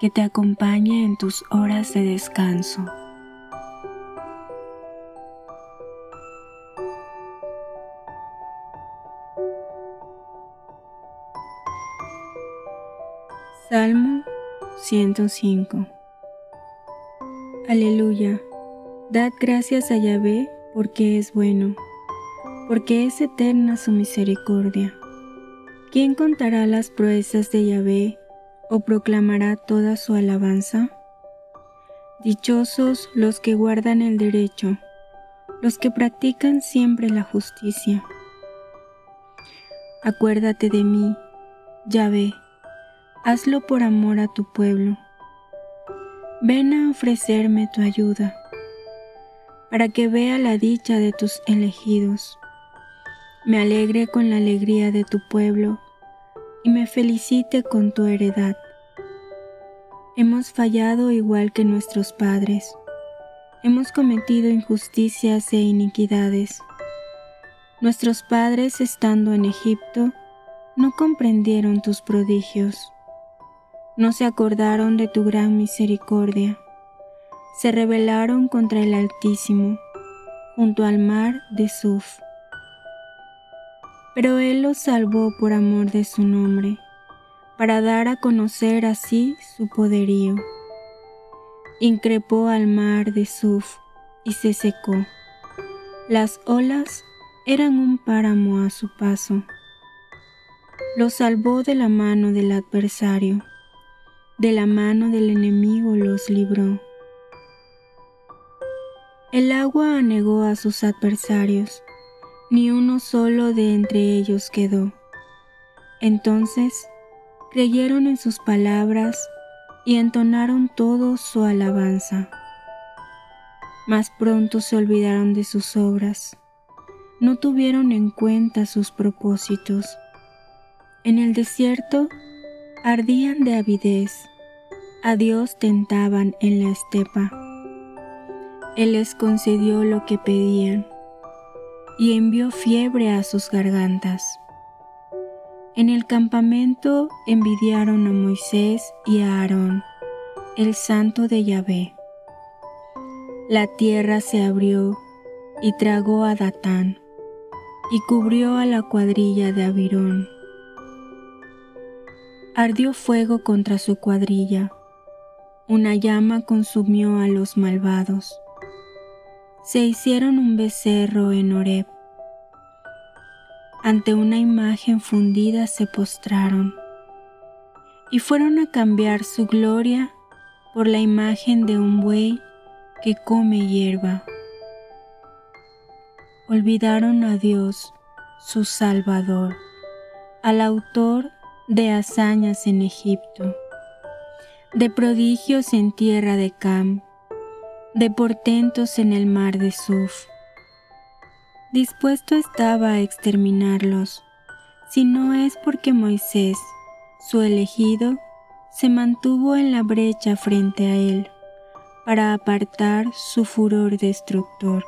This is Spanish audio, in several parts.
que te acompañe en tus horas de descanso. Salmo 105 Aleluya. Dad gracias a Yahvé porque es bueno, porque es eterna su misericordia. ¿Quién contará las proezas de Yahvé o proclamará toda su alabanza? Dichosos los que guardan el derecho, los que practican siempre la justicia. Acuérdate de mí, Yahvé, hazlo por amor a tu pueblo. Ven a ofrecerme tu ayuda, para que vea la dicha de tus elegidos. Me alegre con la alegría de tu pueblo y me felicite con tu heredad. Hemos fallado igual que nuestros padres. Hemos cometido injusticias e iniquidades. Nuestros padres estando en Egipto no comprendieron tus prodigios. No se acordaron de tu gran misericordia. Se rebelaron contra el Altísimo, junto al mar de Suf pero Él los salvó por amor de su nombre, para dar a conocer así su poderío. Increpó al mar de Suf y se secó. Las olas eran un páramo a su paso. Los salvó de la mano del adversario, de la mano del enemigo los libró. El agua anegó a sus adversarios ni uno solo de entre ellos quedó. Entonces creyeron en sus palabras y entonaron todos su alabanza. Mas pronto se olvidaron de sus obras, no tuvieron en cuenta sus propósitos. En el desierto ardían de avidez, a Dios tentaban en la estepa. Él les concedió lo que pedían y envió fiebre a sus gargantas. En el campamento envidiaron a Moisés y a Aarón, el santo de Yahvé. La tierra se abrió y tragó a Datán y cubrió a la cuadrilla de Abirón. Ardió fuego contra su cuadrilla, una llama consumió a los malvados se hicieron un becerro en Oreb. Ante una imagen fundida se postraron y fueron a cambiar su gloria por la imagen de un buey que come hierba. Olvidaron a Dios, su Salvador, al autor de hazañas en Egipto, de prodigios en tierra de Cam, de portentos en el mar de Suf. Dispuesto estaba a exterminarlos, si no es porque Moisés, su elegido, se mantuvo en la brecha frente a él, para apartar su furor destructor.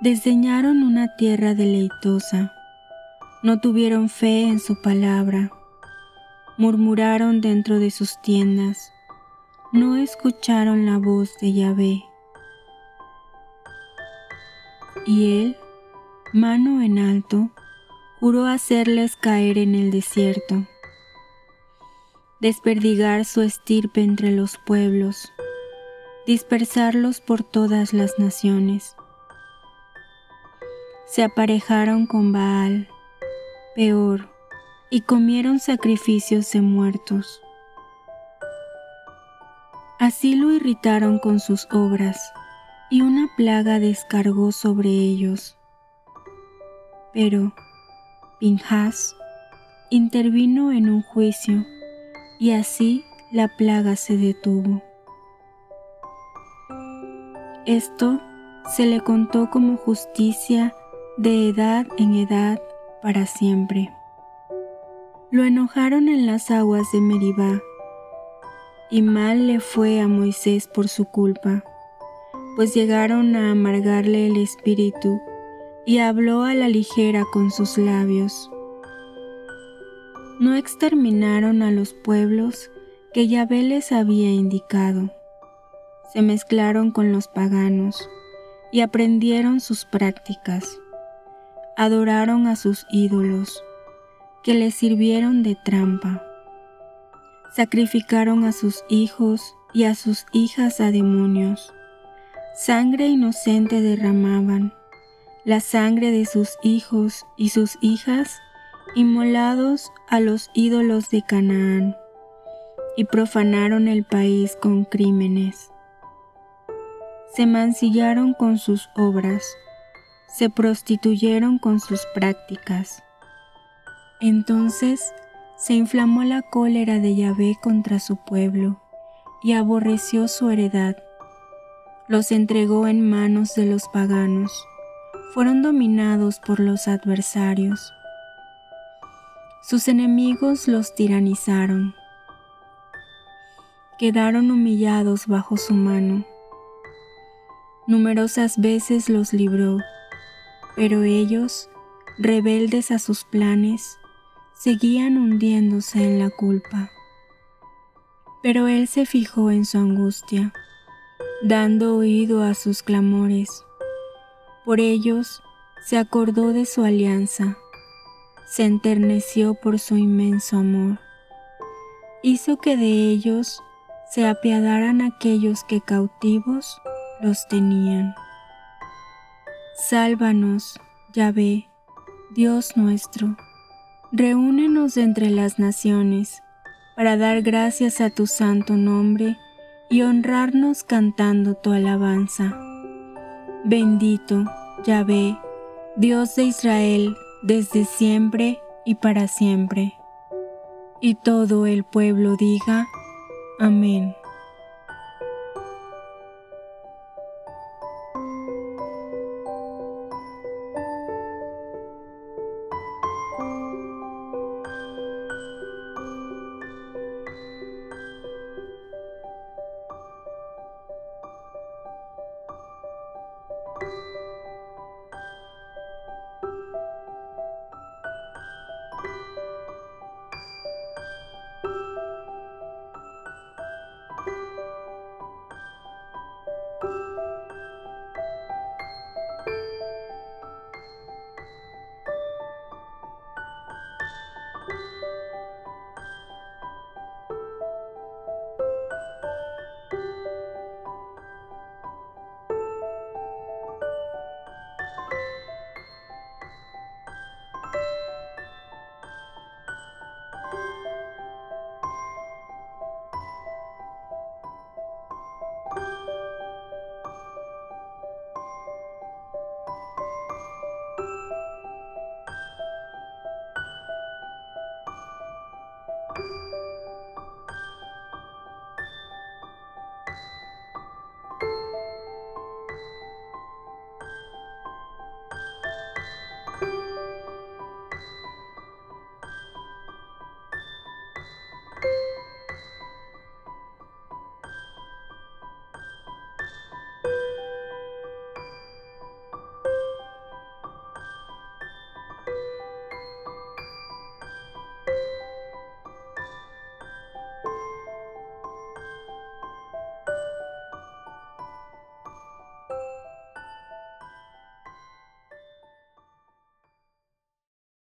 Desdeñaron una tierra deleitosa, no tuvieron fe en su palabra, murmuraron dentro de sus tiendas, no escucharon la voz de Yahvé. Y él, mano en alto, juró hacerles caer en el desierto. desperdigar su estirpe entre los pueblos, dispersarlos por todas las naciones. Se aparejaron con Baal, peor, y comieron sacrificios de muertos. Así lo irritaron con sus obras, y una plaga descargó sobre ellos. Pero Pinjas intervino en un juicio y así la plaga se detuvo. Esto se le contó como justicia de edad en edad para siempre. Lo enojaron en las aguas de Meribá, y mal le fue a Moisés por su culpa, pues llegaron a amargarle el espíritu, y habló a la ligera con sus labios no exterminaron a los pueblos que Yahvé les había indicado. Se mezclaron con los paganos y aprendieron sus prácticas. Adoraron a sus ídolos, que les sirvieron de trampa. Sacrificaron a sus hijos y a sus hijas a demonios. Sangre inocente derramaban, la sangre de sus hijos y sus hijas inmolados a los ídolos de Canaán, y profanaron el país con crímenes. Se mancillaron con sus obras, se prostituyeron con sus prácticas. Entonces se inflamó la cólera de Yahvé contra su pueblo, y aborreció su heredad. Los entregó en manos de los paganos, fueron dominados por los adversarios sus enemigos los tiranizaron. Quedaron humillados bajo su mano. Numerosas veces los libró, pero ellos, rebeldes a sus planes, seguían hundiéndose en la culpa. Pero él se fijó en su angustia, dando oído a sus clamores. Por ellos se acordó de su alianza se enterneció por su inmenso amor. Hizo que de ellos se apiadaran aquellos que cautivos los tenían. Sálvanos, Yahvé, Dios nuestro, reúnenos entre las naciones para dar gracias a tu santo nombre y honrarnos cantando tu alabanza. Bendito, Yahvé, Dios de Israel, desde siempre y para siempre. Y todo el pueblo diga, Amén.